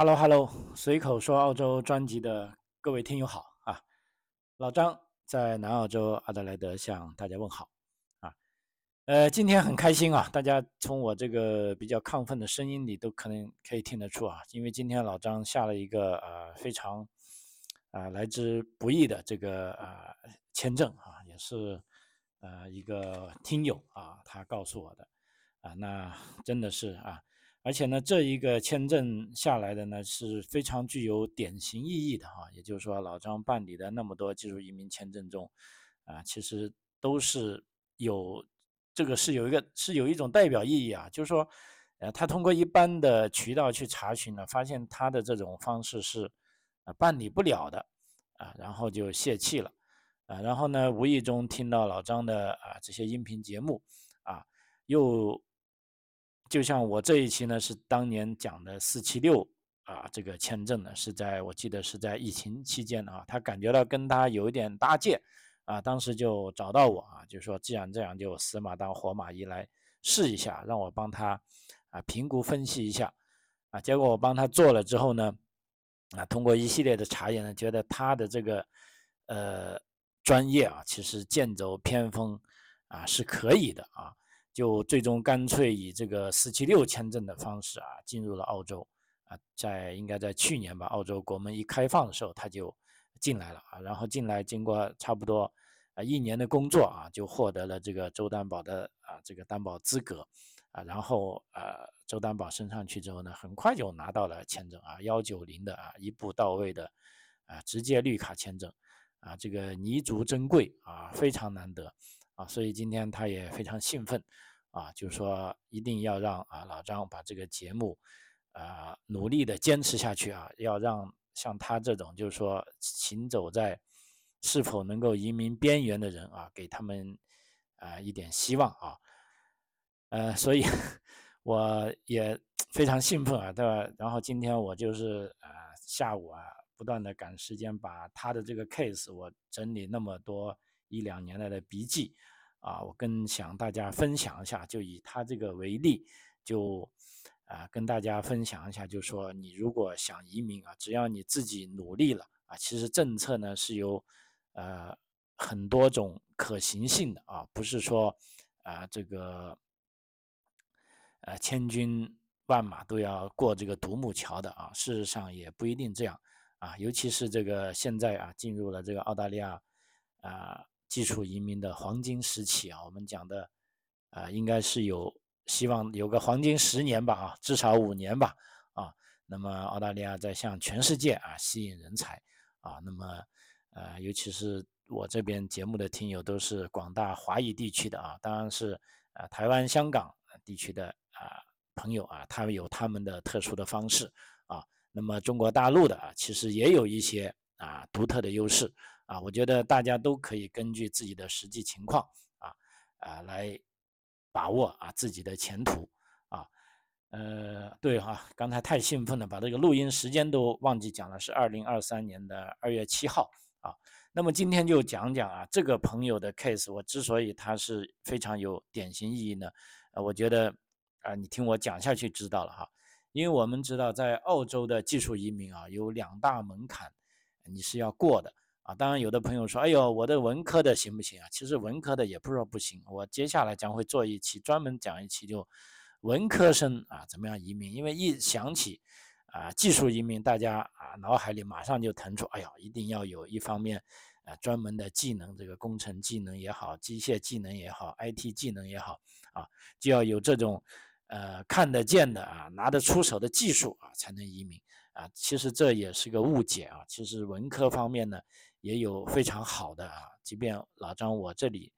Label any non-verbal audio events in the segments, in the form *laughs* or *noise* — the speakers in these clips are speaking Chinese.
Hello Hello，随口说澳洲专辑的各位听友好啊，老张在南澳洲阿德莱德向大家问好啊。呃，今天很开心啊，大家从我这个比较亢奋的声音里都可能可以听得出啊，因为今天老张下了一个呃非常啊来之不易的这个呃签证啊，也是呃一个听友啊他告诉我的啊，那真的是啊。而且呢，这一个签证下来的呢是非常具有典型意义的哈，也就是说，老张办理的那么多技术移民签证中，啊，其实都是有这个是有一个是有一种代表意义啊，就是说，呃，他通过一般的渠道去查询呢，发现他的这种方式是啊办理不了的啊，然后就泄气了啊，然后呢，无意中听到老张的啊这些音频节目啊，又。就像我这一期呢，是当年讲的四七六啊，这个签证呢，是在我记得是在疫情期间啊，他感觉到跟他有一点搭界啊，当时就找到我啊，就说既然这样，就死马当活马医来试一下，让我帮他啊评估分析一下啊，结果我帮他做了之后呢，啊，通过一系列的查验呢，觉得他的这个呃专业啊，其实剑走偏锋啊是可以的啊。就最终干脆以这个四七六签证的方式啊，进入了澳洲啊，在应该在去年吧，澳洲国门一开放的时候，他就进来了啊，然后进来经过差不多啊一年的工作啊，就获得了这个州担保的啊这个担保资格啊，然后呃州担保升上去之后呢，很快就拿到了签证啊，幺九零的啊一步到位的啊直接绿卡签证啊，这个弥足珍贵啊，非常难得。啊，所以今天他也非常兴奋，啊，就是说一定要让啊老张把这个节目，啊努力的坚持下去啊，要让像他这种就是说行走在是否能够移民边缘的人啊，给他们啊一点希望啊，呃，所以我也非常兴奋啊，对吧？然后今天我就是啊下午啊不断的赶时间把他的这个 case 我整理那么多。一两年来的笔记，啊，我跟想大家分享一下，就以他这个为例，就啊跟大家分享一下，就说你如果想移民啊，只要你自己努力了啊，其实政策呢是有呃很多种可行性的啊，不是说啊这个呃千军万马都要过这个独木桥的啊，事实上也不一定这样啊，尤其是这个现在啊进入了这个澳大利亚啊。技术移民的黄金时期啊，我们讲的啊，应该是有希望有个黄金十年吧啊，至少五年吧啊。那么澳大利亚在向全世界啊吸引人才啊，那么呃，尤其是我这边节目的听友都是广大华裔地区的啊，当然是啊台湾、香港地区的啊朋友啊，他们有他们的特殊的方式啊。那么中国大陆的啊，其实也有一些啊独特的优势。啊，我觉得大家都可以根据自己的实际情况啊啊来把握啊自己的前途啊。呃，对哈，刚才太兴奋了，把这个录音时间都忘记讲了，是二零二三年的二月七号啊。那么今天就讲讲啊这个朋友的 case，我之所以他是非常有典型意义呢，呃，我觉得啊你听我讲下去知道了哈，因为我们知道在澳洲的技术移民啊有两大门槛，你是要过的。当然，有的朋友说：“哎呦，我的文科的行不行啊？”其实文科的也不是说不行。我接下来将会做一期专门讲一期，就文科生啊怎么样移民？因为一想起啊技术移民，大家啊脑海里马上就腾出：“哎呀，一定要有一方面啊专门的技能，这个工程技能也好，机械技能也好，IT 技能也好啊，就要有这种呃看得见的啊拿得出手的技术啊才能移民啊。其实这也是个误解啊。其实文科方面呢。也有非常好的啊，即便老张我这里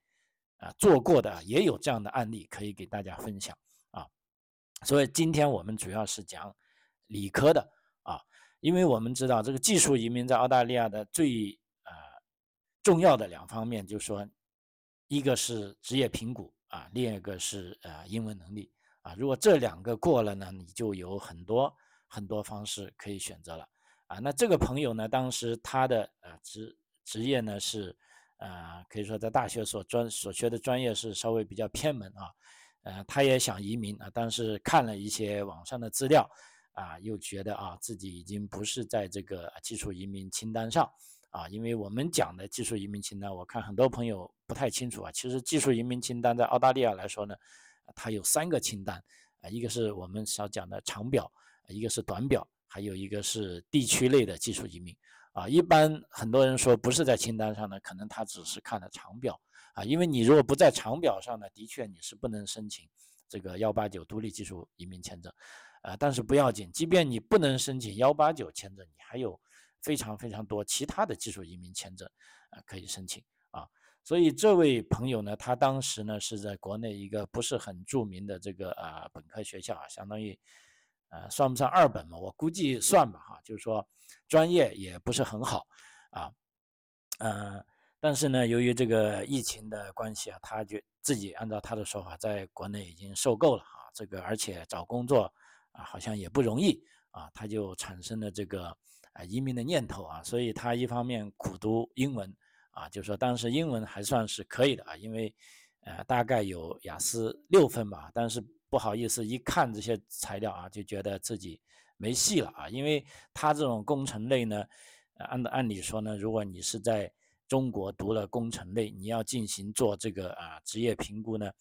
啊做过的也有这样的案例可以给大家分享啊。所以今天我们主要是讲理科的啊，因为我们知道这个技术移民在澳大利亚的最呃重要的两方面，就是说一个是职业评估啊，另一个是呃英文能力啊。如果这两个过了呢，你就有很多很多方式可以选择了。啊，那这个朋友呢？当时他的呃职职业呢是，呃，可以说在大学所专所学的专业是稍微比较偏门啊，呃，他也想移民啊，但是看了一些网上的资料，啊，又觉得啊自己已经不是在这个技术移民清单上啊，因为我们讲的技术移民清单，我看很多朋友不太清楚啊。其实技术移民清单在澳大利亚来说呢，它有三个清单啊，一个是我们所讲的长表，一个是短表，还有一个是地区类的技术移民啊。一般很多人说不是在清单上呢，可能他只是看了长表啊，因为你如果不在长表上呢，的确你是不能申请这个幺八九独立技术移民签证。啊，但是不要紧，即便你不能申请幺八九签证，你还有非常非常多其他的技术移民签证啊可以申请啊。所以这位朋友呢，他当时呢是在国内一个不是很著名的这个啊本科学校啊，相当于呃算不上二本嘛，我估计算吧哈，就是说专业也不是很好啊，呃，但是呢，由于这个疫情的关系啊，他就自己按照他的说法，在国内已经受够了啊，这个而且找工作。啊，好像也不容易啊，他就产生了这个啊移民的念头啊，所以他一方面苦读英文啊，就是说当时英文还算是可以的啊，因为呃大概有雅思六分吧，但是不好意思，一看这些材料啊，就觉得自己没戏了啊，因为他这种工程类呢，按按理说呢，如果你是在中国读了工程类，你要进行做这个啊职业评估呢，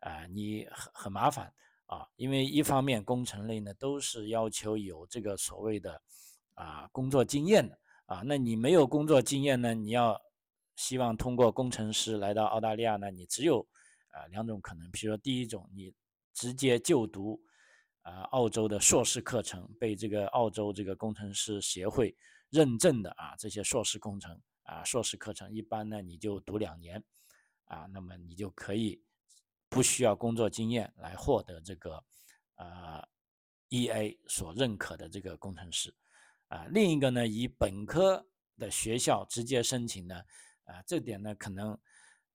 啊你很很麻烦。啊，因为一方面工程类呢都是要求有这个所谓的啊工作经验的啊，那你没有工作经验呢，你要希望通过工程师来到澳大利亚呢，你只有啊两种可能，比如说第一种，你直接就读啊澳洲的硕士课程，被这个澳洲这个工程师协会认证的啊这些硕士工程啊硕士课程，一般呢你就读两年啊，那么你就可以。不需要工作经验来获得这个，呃，EA 所认可的这个工程师，啊，另一个呢，以本科的学校直接申请呢，啊，这点呢，可能，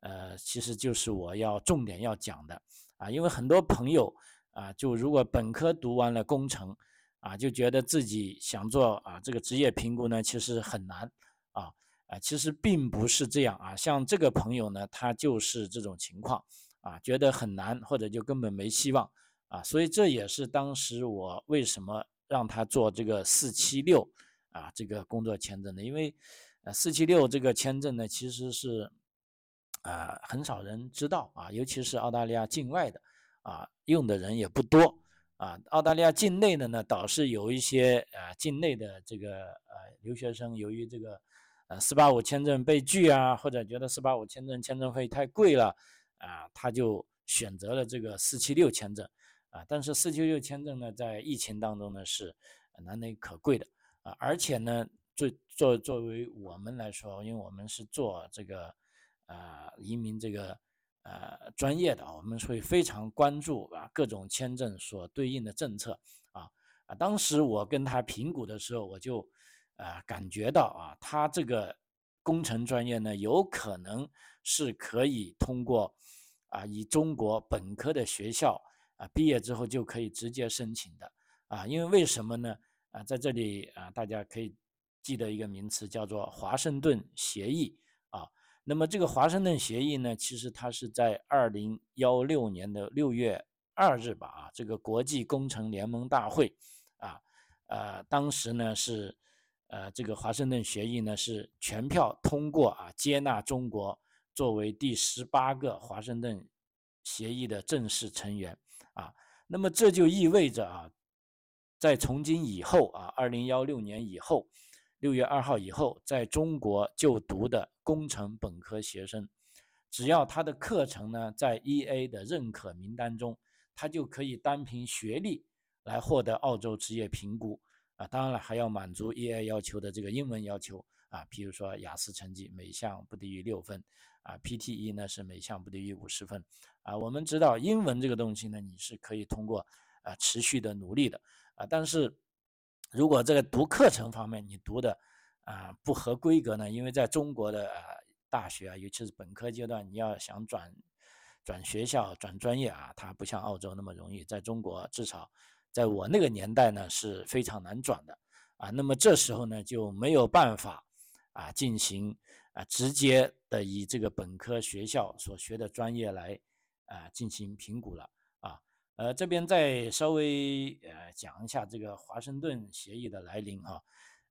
呃，其实就是我要重点要讲的，啊，因为很多朋友啊，就如果本科读完了工程，啊，就觉得自己想做啊这个职业评估呢，其实很难，啊，啊，其实并不是这样啊，像这个朋友呢，他就是这种情况。啊，觉得很难，或者就根本没希望啊，所以这也是当时我为什么让他做这个四七六啊这个工作签证的，因为呃四七六这个签证呢，其实是啊很少人知道啊，尤其是澳大利亚境外的啊用的人也不多啊，澳大利亚境内的呢倒是有一些啊境内的这个呃留学生，由于这个呃四八五签证被拒啊，或者觉得四八五签证签证费太贵了。啊，他就选择了这个四七六签证，啊，但是四七六签证呢，在疫情当中呢是难能可贵的，啊，而且呢，作作作为我们来说，因为我们是做这个啊移民这个呃专业的，我们会非常关注啊各种签证所对应的政策，啊啊，当时我跟他评估的时候，我就啊感觉到啊，他这个工程专业呢，有可能是可以通过。啊，以中国本科的学校啊毕业之后就可以直接申请的啊，因为为什么呢？啊，在这里啊，大家可以记得一个名词叫做华盛顿协议。那么这个华盛顿协议呢，其实它是在二零幺六年的六月二日吧啊，这个国际工程联盟大会啊，呃，当时呢是呃这个华盛顿协议呢是全票通过啊，接纳中国。作为第十八个华盛顿协议的正式成员啊，那么这就意味着啊，在从今以后啊，二零幺六年以后，六月二号以后，在中国就读的工程本科学生，只要他的课程呢在 EA 的认可名单中，他就可以单凭学历来获得澳洲职业评估。啊，当然了，还要满足 EA 要求的这个英文要求。啊，比如说雅思成绩每项不低于六分。啊，PTE 呢是每项不低于五十分，啊，我们知道英文这个东西呢，你是可以通过啊持续的努力的，啊，但是如果这个读课程方面你读的啊不合规格呢，因为在中国的大学啊，尤其是本科阶段，你要想转转学校、转专业啊，它不像澳洲那么容易，在中国至少在我那个年代呢是非常难转的，啊，那么这时候呢就没有办法啊进行。啊，直接的以这个本科学校所学的专业来啊进行评估了呃，这边再稍微呃讲一下这个华盛顿协议的来临哈。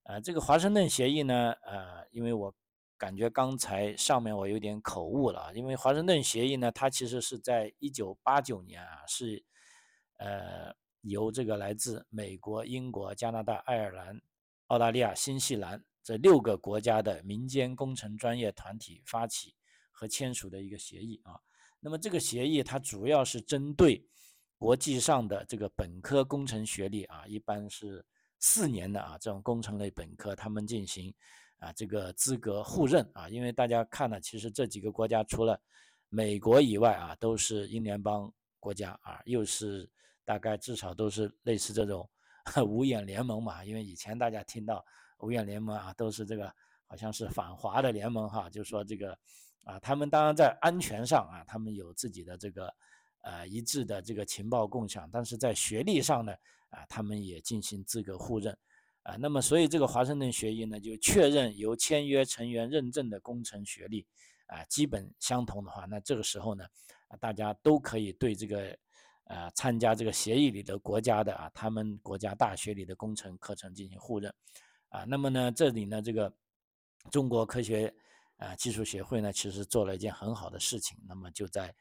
呃，这个华盛顿协议呢，呃，因为我感觉刚才上面我有点口误了，因为华盛顿协议呢，它其实是在一九八九年啊，是呃由这个来自美国、英国、加拿大、爱尔兰、澳大利亚、新西兰这六个国家的民间工程专业团体发起和签署的一个协议啊。那么这个协议它主要是针对国际上的这个本科工程学历啊，一般是四年的啊，这种工程类本科，他们进行啊这个资格互认啊，因为大家看了，其实这几个国家除了美国以外啊，都是英联邦国家啊，又是大概至少都是类似这种 *laughs* 五眼联盟嘛，因为以前大家听到五眼联盟啊，都是这个好像是反华的联盟哈，就说这个啊，他们当然在安全上啊，他们有自己的这个。呃，一致的这个情报共享，但是在学历上呢，啊，他们也进行资格互认，啊，那么所以这个华盛顿协议呢，就确认由签约成员认证的工程学历，啊，基本相同的话，那这个时候呢，啊，大家都可以对这个，呃，参加这个协议里的国家的啊，他们国家大学里的工程课程进行互认，啊，那么呢，这里呢，这个中国科学啊技术协会呢，其实做了一件很好的事情，那么就在。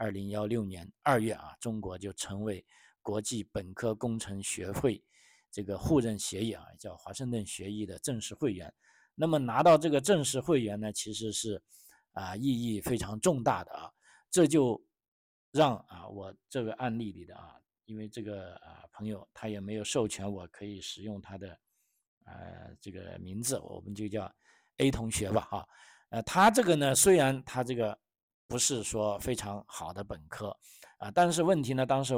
二零幺六年二月啊，中国就成为国际本科工程学会这个互认协议啊，叫华盛顿协议的正式会员。那么拿到这个正式会员呢，其实是啊意义非常重大的啊。这就让啊我这个案例里的啊，因为这个啊朋友他也没有授权我可以使用他的呃这个名字，我们就叫 A 同学吧哈。呃，他这个呢，虽然他这个。不是说非常好的本科，啊，但是问题呢，当时，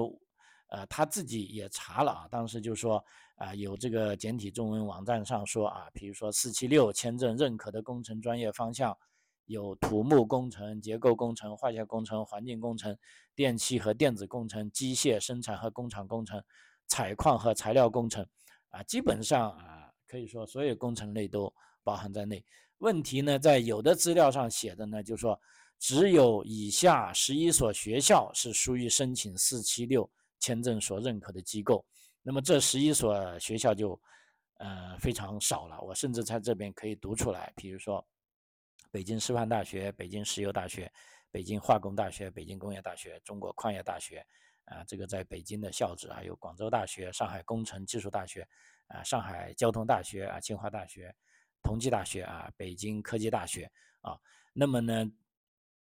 呃，他自己也查了啊，当时就说啊，有这个简体中文网站上说啊，比如说四七六签证认可的工程专业方向有土木工程、结构工程、化学工程、环境工程、电气和电子工程、机械生产和工厂工程、采矿和材料工程，啊，基本上啊，可以说所有工程类都包含在内。问题呢，在有的资料上写的呢，就说。只有以下十一所学校是属于申请四七六签证所认可的机构，那么这十一所学校就，呃非常少了。我甚至在这边可以读出来，比如说，北京师范大学、北京石油大学、北京化工大学、北京工业大学、中国矿业大学，啊，这个在北京的校址还有广州大学、上海工程技术大学，啊，上海交通大学啊，清华大学、同济大学啊，北京科技大学啊，那么呢？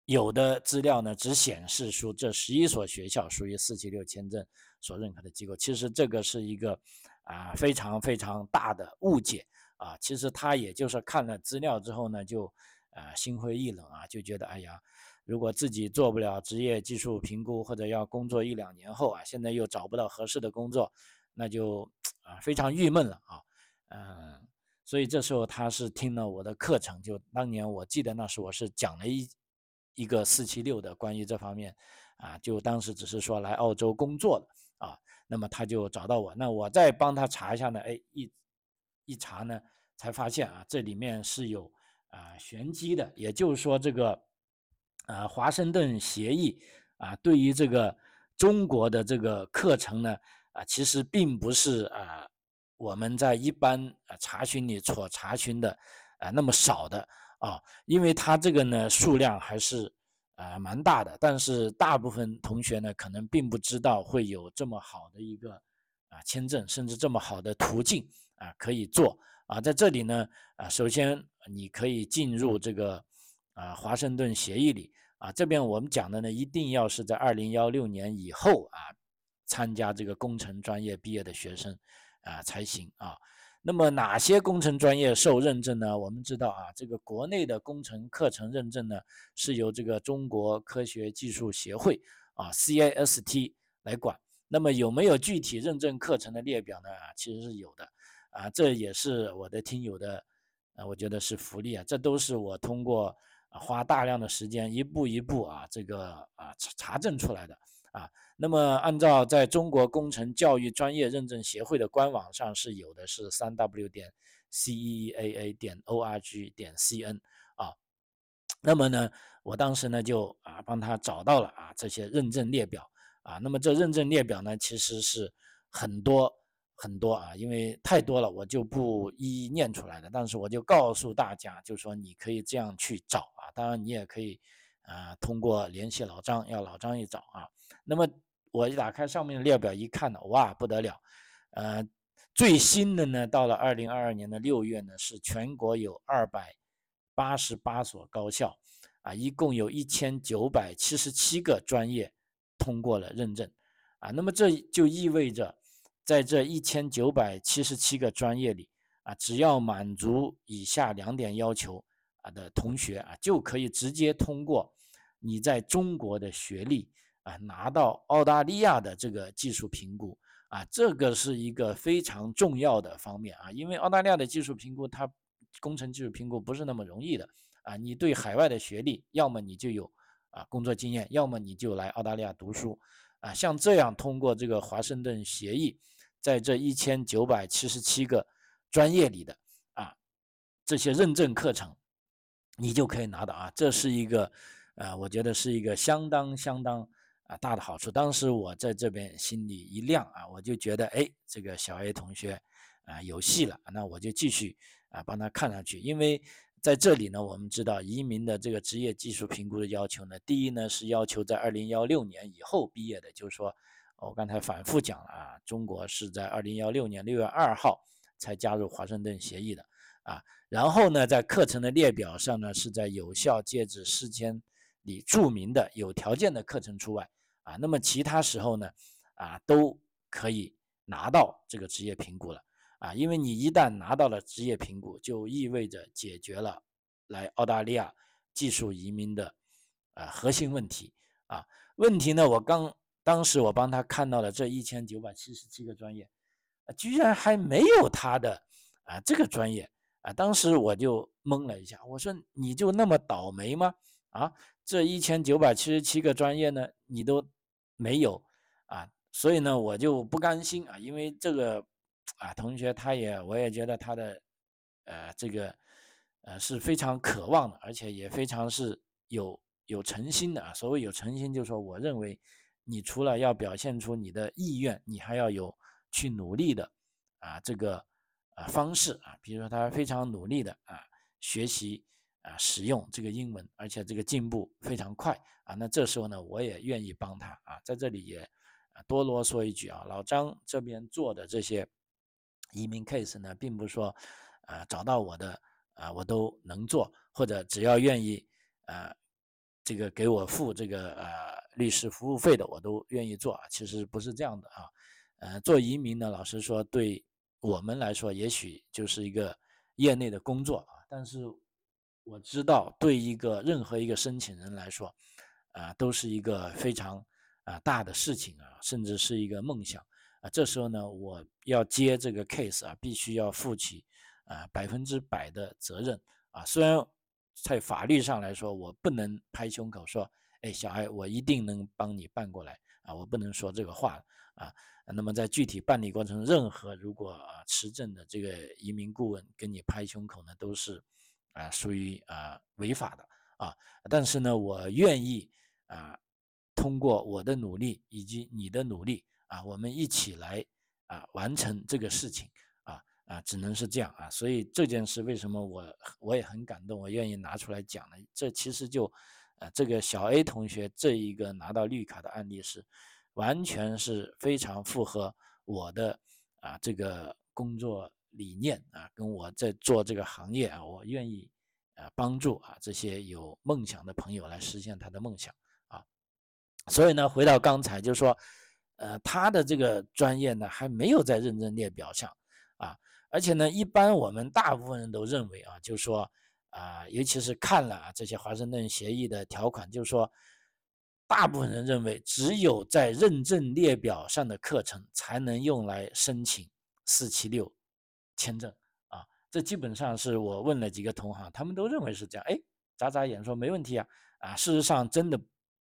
有的资料呢，只显示出这十一所学校属于四七六签证所认可的机构。其实这个是一个啊非常非常大的误解啊。其实他也就是看了资料之后呢，就啊心灰意冷啊，就觉得哎呀，如果自己做不了职业技术评估，或者要工作一两年后啊，现在又找不到合适的工作，那就啊非常郁闷了啊。嗯，所以这时候他是听了我的课程，就当年我记得那时我是讲了一。一个四七六的关于这方面，啊，就当时只是说来澳洲工作的啊，那么他就找到我，那我再帮他查一下呢，哎，一一查呢，才发现啊，这里面是有啊玄机的，也就是说这个啊华盛顿协议啊，对于这个中国的这个课程呢，啊，其实并不是啊我们在一般啊查询里所查询的啊那么少的。啊，因为它这个呢数量还是呃蛮大的，但是大部分同学呢可能并不知道会有这么好的一个啊签证，甚至这么好的途径啊可以做啊。在这里呢啊，首先你可以进入这个啊华盛顿协议里啊，这边我们讲的呢一定要是在二零幺六年以后啊参加这个工程专业毕业的学生啊才行啊。那么哪些工程专业受认证呢？我们知道啊，这个国内的工程课程认证呢，是由这个中国科学技术协会啊 （CIST） 来管。那么有没有具体认证课程的列表呢？其实是有的啊，这也是我的听友的，啊，我觉得是福利啊。这都是我通过花大量的时间一步一步啊，这个啊查查证出来的啊。那么，按照在中国工程教育专业认证协会的官网上是有的，是三 w 点 c e a a 点 o r g 点 c n 啊。那么呢，我当时呢就啊帮他找到了啊这些认证列表啊。那么这认证列表呢，其实是很多很多啊，因为太多了，我就不一一念出来了。但是我就告诉大家，就说你可以这样去找啊。当然你也可以啊，通过联系老张，要老张一找啊。那么我一打开上面的列表一看呢，哇，不得了，呃。最新的呢，到了二零二二年的六月呢，是全国有二百八十八所高校，啊，一共有一千九百七十七个专业通过了认证，啊，那么这就意味着，在这一千九百七十七个专业里，啊，只要满足以下两点要求啊的同学啊，就可以直接通过你在中国的学历啊，拿到澳大利亚的这个技术评估。啊，这个是一个非常重要的方面啊，因为澳大利亚的技术评估，它工程技术评估不是那么容易的啊。你对海外的学历，要么你就有啊工作经验，要么你就来澳大利亚读书啊。像这样通过这个华盛顿协议，在这一千九百七十七个专业里的啊这些认证课程，你就可以拿到啊。这是一个啊，我觉得是一个相当相当。啊，大的好处。当时我在这边心里一亮啊，我就觉得，哎，这个小 A 同学啊有戏了。那我就继续啊帮他看上去。因为在这里呢，我们知道移民的这个职业技术评估的要求呢，第一呢是要求在二零幺六年以后毕业的，就是说，我刚才反复讲了啊，中国是在二零幺六年六月二号才加入华盛顿协议的啊。然后呢，在课程的列表上呢，是在有效截止时间。里注明的有条件的课程除外啊，那么其他时候呢，啊都可以拿到这个职业评估了啊，因为你一旦拿到了职业评估，就意味着解决了来澳大利亚技术移民的啊核心问题啊。问题呢，我刚当时我帮他看到了这一千九百七十七个专业，啊居然还没有他的啊这个专业啊，当时我就懵了一下，我说你就那么倒霉吗？啊？这一千九百七十七个专业呢，你都没有啊，所以呢，我就不甘心啊，因为这个啊，同学他也，我也觉得他的呃这个呃是非常渴望的，而且也非常是有有诚心的啊。所谓有诚心，就是说，我认为你除了要表现出你的意愿，你还要有去努力的啊这个啊方式啊，比如说他非常努力的啊学习。啊，使用这个英文，而且这个进步非常快啊。那这时候呢，我也愿意帮他啊。在这里也多啰嗦一句啊，老张这边做的这些移民 case 呢，并不是说啊找到我的啊我都能做，或者只要愿意啊这个给我付这个呃律师服务费的，我都愿意做啊。其实不是这样的啊。呃，做移民呢，老实说，对我们来说，也许就是一个业内的工作啊，但是。我知道，对一个任何一个申请人来说，啊，都是一个非常啊大的事情啊，甚至是一个梦想啊。这时候呢，我要接这个 case 啊，必须要负起啊百分之百的责任啊。虽然在法律上来说，我不能拍胸口说，哎，小艾，我一定能帮你办过来啊，我不能说这个话啊。那么在具体办理过程，任何如果啊持证的这个移民顾问跟你拍胸口呢，都是。啊，属于啊违法的啊，但是呢，我愿意啊，通过我的努力以及你的努力啊，我们一起来啊完成这个事情啊啊，只能是这样啊。所以这件事为什么我我也很感动，我愿意拿出来讲呢？这其实就啊，这个小 A 同学这一个拿到绿卡的案例是完全是非常符合我的啊这个工作。理念啊，跟我在做这个行业啊，我愿意啊帮助啊这些有梦想的朋友来实现他的梦想啊。所以呢，回到刚才就是说，呃，他的这个专业呢还没有在认证列表上啊，而且呢，一般我们大部分人都认为啊，就是说啊，尤其是看了啊这些华盛顿协议的条款，就是说，大部分人认为只有在认证列表上的课程才能用来申请四七六。签证啊，这基本上是我问了几个同行，他们都认为是这样。哎，眨眨眼说没问题啊啊，事实上真的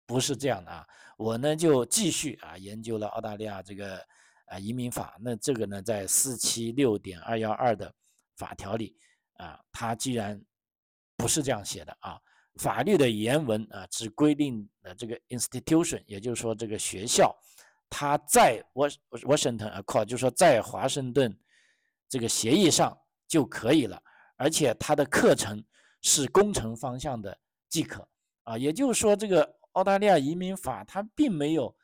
不是这样的啊。我呢就继续啊研究了澳大利亚这个啊移民法，那这个呢在四七六点二幺二的法条里啊，它既然不是这样写的啊法律的原文啊，只规定了这个 institution，也就是说这个学校，它在 Washington Accord，就是说在华盛顿这个协议上就可以了，而且它的课程是工程方向的即可。啊，也就是说这个澳大利亚移民法它并没有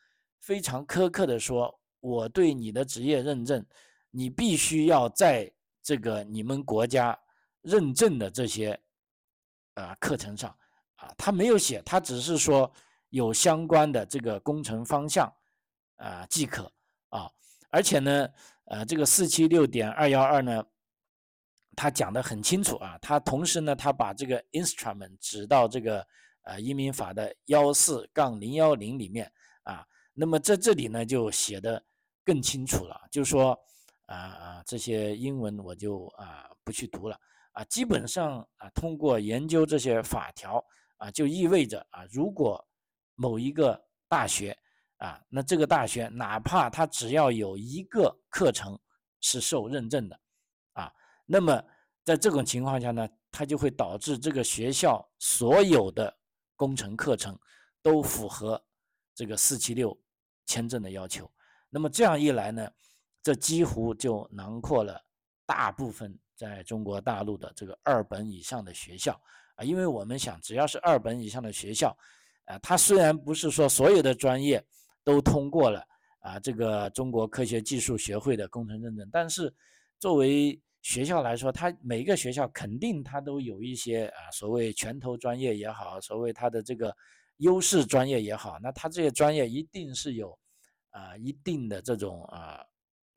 非常苛刻的说，我对你的职业认证，你必须要在这个你们国家认证的这些。啊，课程上。啊，他没有写，他只是说有相关的这个工程方向啊即可。啊，而且呢，呃，这个四七六点二幺二呢，他讲的很清楚啊，他同时呢，他把这个 instrument 指到这个呃移民法的幺四杠零幺零里面啊，那么在这里呢就写的更清楚了，就是说啊啊这些英文我就啊不去读了。啊，基本上啊，通过研究这些法条啊，就意味着啊，如果某一个大学啊，那这个大学哪怕它只要有一个课程是受认证的啊，那么在这种情况下呢，它就会导致这个学校所有的工程课程都符合这个四七六签证的要求。那么这样一来呢，这几乎就囊括了大部分。在中国大陆的这个二本以上的学校啊，因为我们想，只要是二本以上的学校，啊，它虽然不是说所有的专业都通过了啊，这个中国科学技术学会的工程认证，但是作为学校来说，它每一个学校肯定它都有一些啊，所谓拳头专业也好，所谓它的这个优势专业也好，那它这些专业一定是有啊一定的这种啊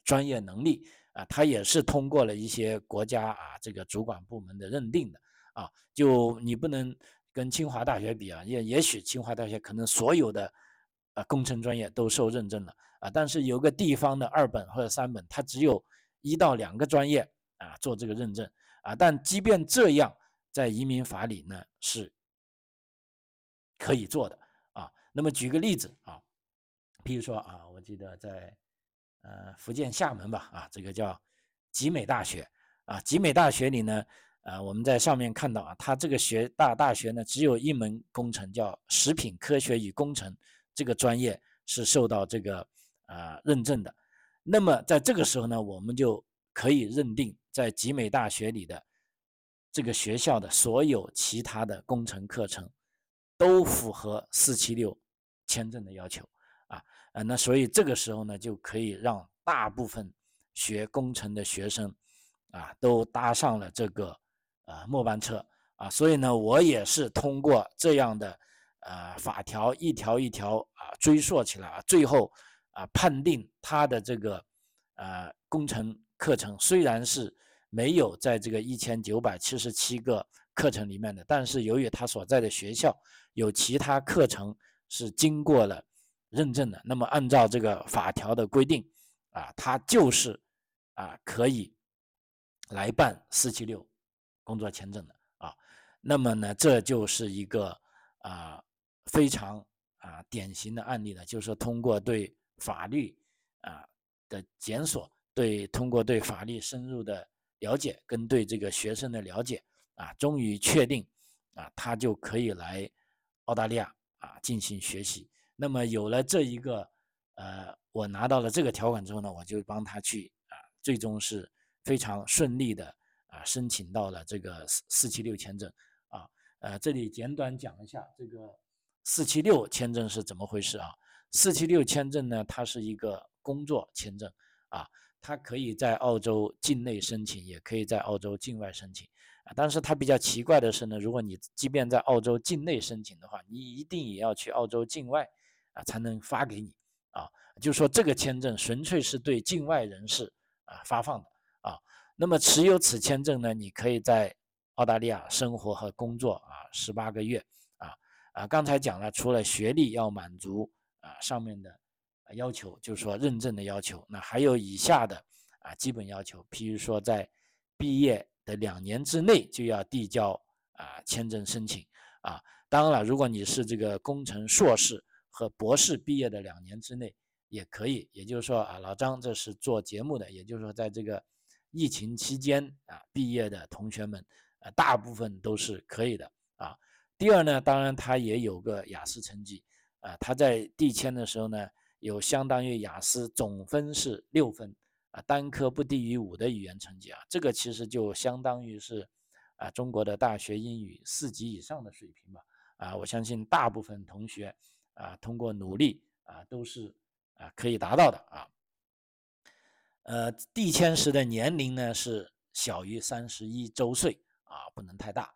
专业能力。啊，它也是通过了一些国家啊这个主管部门的认定的啊，就你不能跟清华大学比啊，也也许清华大学可能所有的啊工程专业都受认证了啊，但是有个地方的二本或者三本，它只有一到两个专业啊做这个认证啊，但即便这样，在移民法里呢是可以做的啊。那么举个例子啊，比如说啊，我记得在。呃，福建厦门吧，啊，这个叫集美大学，啊，集美大学里呢，呃，我们在上面看到啊，它这个学大大学呢，只有一门工程叫食品科学与工程，这个专业是受到这个啊认证的。那么在这个时候呢，我们就可以认定，在集美大学里的这个学校的所有其他的工程课程都符合四七六签证的要求。啊啊，那所以这个时候呢，就可以让大部分学工程的学生啊，都搭上了这个呃末班车啊。所以呢，我也是通过这样的呃法条一条一条啊追溯起来啊，最后啊判定他的这个呃工程课程虽然是没有在这个一千九百七十七个课程里面的，但是由于他所在的学校有其他课程是经过了。认证的，那么按照这个法条的规定，啊，他就是啊可以来办四七六工作签证的啊。那么呢，这就是一个啊非常啊典型的案例呢，就是通过对法律啊的检索，对通过对法律深入的了解跟对这个学生的了解啊，终于确定啊他就可以来澳大利亚啊进行学习。那么有了这一个，呃，我拿到了这个条款之后呢，我就帮他去啊，最终是非常顺利的啊，申请到了这个四四七六签证啊，呃，这里简短讲一下这个四七六签证是怎么回事啊？四七六签证呢，它是一个工作签证啊，它可以在澳洲境内申请，也可以在澳洲境外申请。啊但是它比较奇怪的是呢，如果你即便在澳洲境内申请的话，你一定也要去澳洲境外。啊，才能发给你啊，就说这个签证纯粹是对境外人士啊发放的啊。那么持有此签证呢，你可以在澳大利亚生活和工作啊十八个月啊。刚才讲了，除了学历要满足啊上面的要求，就是说认证的要求，那还有以下的啊基本要求，譬如说在毕业的两年之内就要递交啊签证申请啊。当然了，如果你是这个工程硕士。和博士毕业的两年之内也可以，也就是说啊，老张这是做节目的，也就是说在这个疫情期间啊毕业的同学们啊，大部分都是可以的啊。第二呢，当然他也有个雅思成绩啊，他在递签的时候呢，有相当于雅思总分是六分啊，单科不低于五的语言成绩啊，这个其实就相当于是啊中国的大学英语四级以上的水平吧啊，我相信大部分同学啊通过努力啊都是啊可以达到的啊。呃，递签时的年龄呢是小于三十一周岁啊，不能太大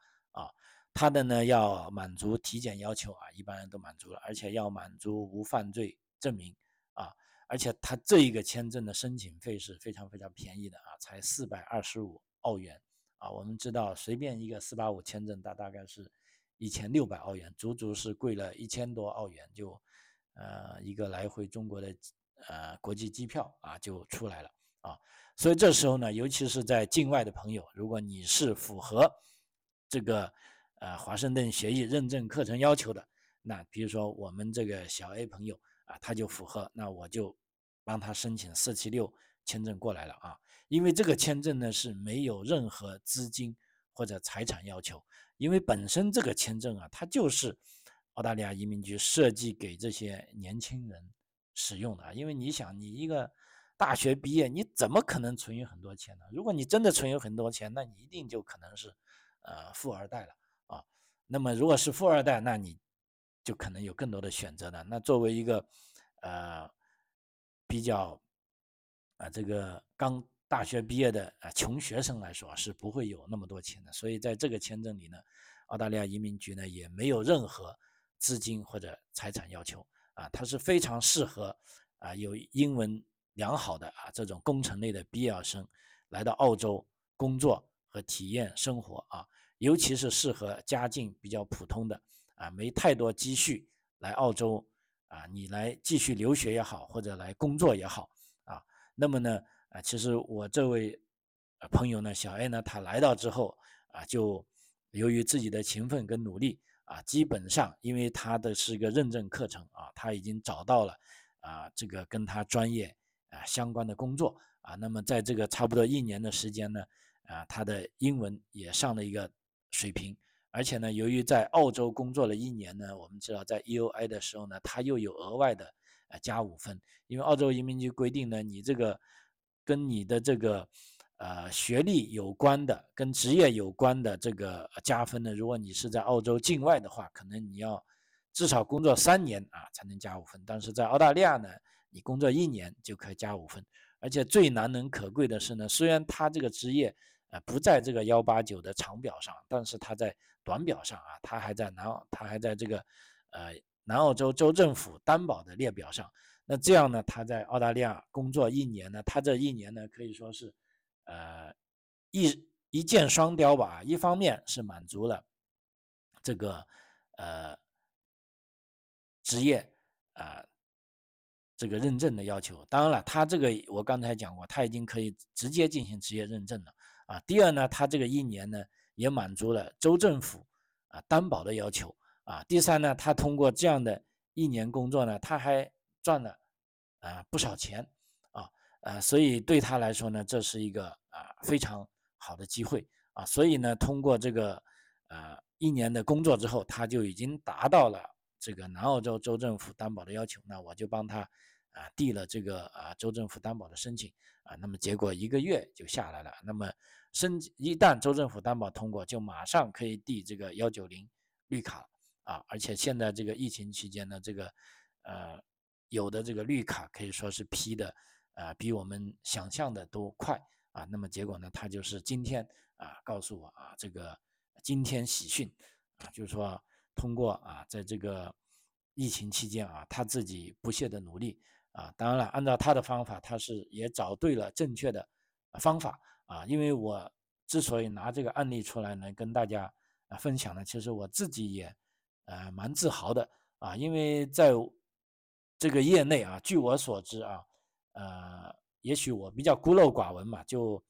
他的呢要满足体检要求啊，一般人都满足了，而且要满足无犯罪证明啊，而且他这一个签证的申请费是非常非常便宜的啊，才四百二十五澳元啊。我们知道，随便一个四八五签证，它大概是一千六百澳元，足足是贵了一千多澳元，就呃一个来回中国的呃国际机票啊就出来了啊。所以这时候呢，尤其是在境外的朋友，如果你是符合这个。呃，华盛顿协议认证课程要求的，那比如说我们这个小 A 朋友啊，他就符合，那我就帮他申请四七六签证过来了啊。因为这个签证呢是没有任何资金或者财产要求，因为本身这个签证啊，它就是澳大利亚移民局设计给这些年轻人使用的。因为你想，你一个大学毕业，你怎么可能存有很多钱呢？如果你真的存有很多钱，那你一定就可能是呃富二代了。那么，如果是富二代，那你就可能有更多的选择了。那作为一个呃比较啊这个刚大学毕业的啊穷学生来说，是不会有那么多钱的。所以在这个签证里呢，澳大利亚移民局呢也没有任何资金或者财产要求啊，它是非常适合啊有英文良好的啊这种工程类的毕业生来到澳洲工作和体验生活啊。尤其是适合家境比较普通的啊，没太多积蓄来澳洲啊，你来继续留学也好，或者来工作也好啊。那么呢啊，其实我这位朋友呢，小 A 呢，他来到之后啊，就由于自己的勤奋跟努力啊，基本上因为他的是一个认证课程啊，他已经找到了啊这个跟他专业啊相关的工作啊。那么在这个差不多一年的时间呢啊，他的英文也上了一个。水平，而且呢，由于在澳洲工作了一年呢，我们知道在 EOI 的时候呢，他又有额外的呃加五分，因为澳洲移民局规定呢，你这个跟你的这个呃学历有关的、跟职业有关的这个加分呢，如果你是在澳洲境外的话，可能你要至少工作三年啊才能加五分，但是在澳大利亚呢，你工作一年就可以加五分，而且最难能可贵的是呢，虽然他这个职业。啊，不在这个幺八九的长表上，但是他在短表上啊，他还在南澳，他还在这个，呃，南澳洲州政府担保的列表上。那这样呢，他在澳大利亚工作一年呢，他这一年呢，可以说是，呃，一一箭双雕吧。一方面是满足了这个，呃，职业啊这个认证的要求。当然了，他这个我刚才讲过，他已经可以直接进行职业认证了。啊，第二呢，他这个一年呢也满足了州政府啊担保的要求啊。第三呢，他通过这样的一年工作呢，他还赚了啊不少钱啊啊，所以对他来说呢，这是一个啊非常好的机会啊。所以呢，通过这个呃一年的工作之后，他就已经达到了这个南澳洲州政府担保的要求。那我就帮他啊递了这个啊州政府担保的申请。啊，那么结果一个月就下来了。那么申一旦州政府担保通过，就马上可以递这个幺九零绿卡啊。而且现在这个疫情期间呢，这个呃有的这个绿卡可以说是批的啊，比我们想象的都快啊。那么结果呢，他就是今天啊告诉我啊，这个今天喜讯啊，就是说通过啊，在这个疫情期间啊，他自己不懈的努力。啊，当然了，按照他的方法，他是也找对了正确的方法啊。因为我之所以拿这个案例出来呢，跟大家啊分享呢，其实我自己也呃蛮自豪的啊。因为在这个业内啊，据我所知啊，呃，也许我比较孤陋寡闻嘛，就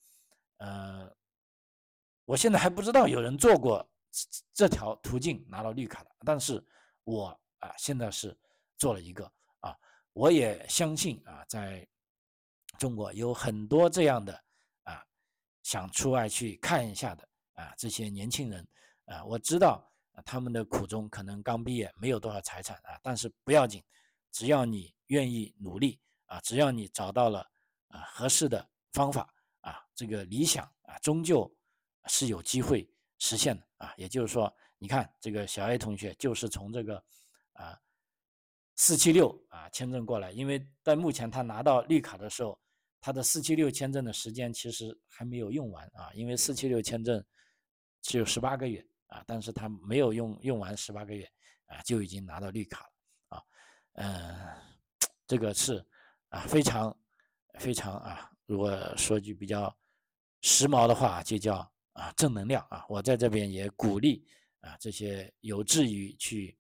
呃，我现在还不知道有人做过这条途径拿到绿卡的，但是我啊现在是做了一个。我也相信啊，在中国有很多这样的啊，想出外去看一下的啊这些年轻人啊，我知道他们的苦衷可能刚毕业没有多少财产啊，但是不要紧，只要你愿意努力啊，只要你找到了啊合适的方法啊，这个理想啊终究是有机会实现的啊。也就是说，你看这个小 A 同学就是从这个啊四七六啊签证过来，因为在目前他拿到绿卡的时候，他的四七六签证的时间其实还没有用完啊，因为四七六签证只有十八个月。啊，但是他没有用用完十八个月，啊，就已经拿到绿卡了，啊，嗯，这个是啊，非常非常啊，如果说句比较时髦的话，就叫啊正能量啊。我在这边也鼓励啊这些有志于去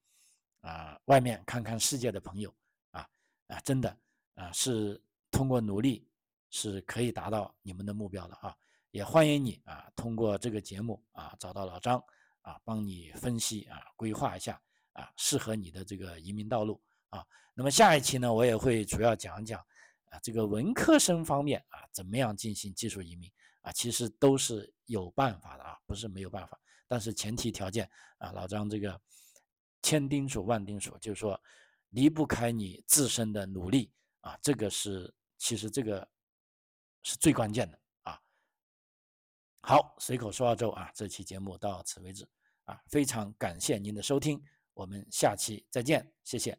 啊外面看看世界的朋友啊啊，真的啊是通过努力是可以达到你们的目标的啊。也欢迎你啊通过这个节目啊找到老张。啊，帮你分析啊，规划一下啊，适合你的这个移民道路啊。那么下一期呢，我也会主要讲讲啊，这个文科生方面啊，怎么样进行技术移民啊，其实都是有办法的啊，不是没有办法。但是前提条件啊，老张这个千叮嘱万叮嘱，就是说离不开你自身的努力啊，这个是其实这个是最关键的啊。好，随口说澳洲啊，这期节目到此为止啊，非常感谢您的收听，我们下期再见，谢谢。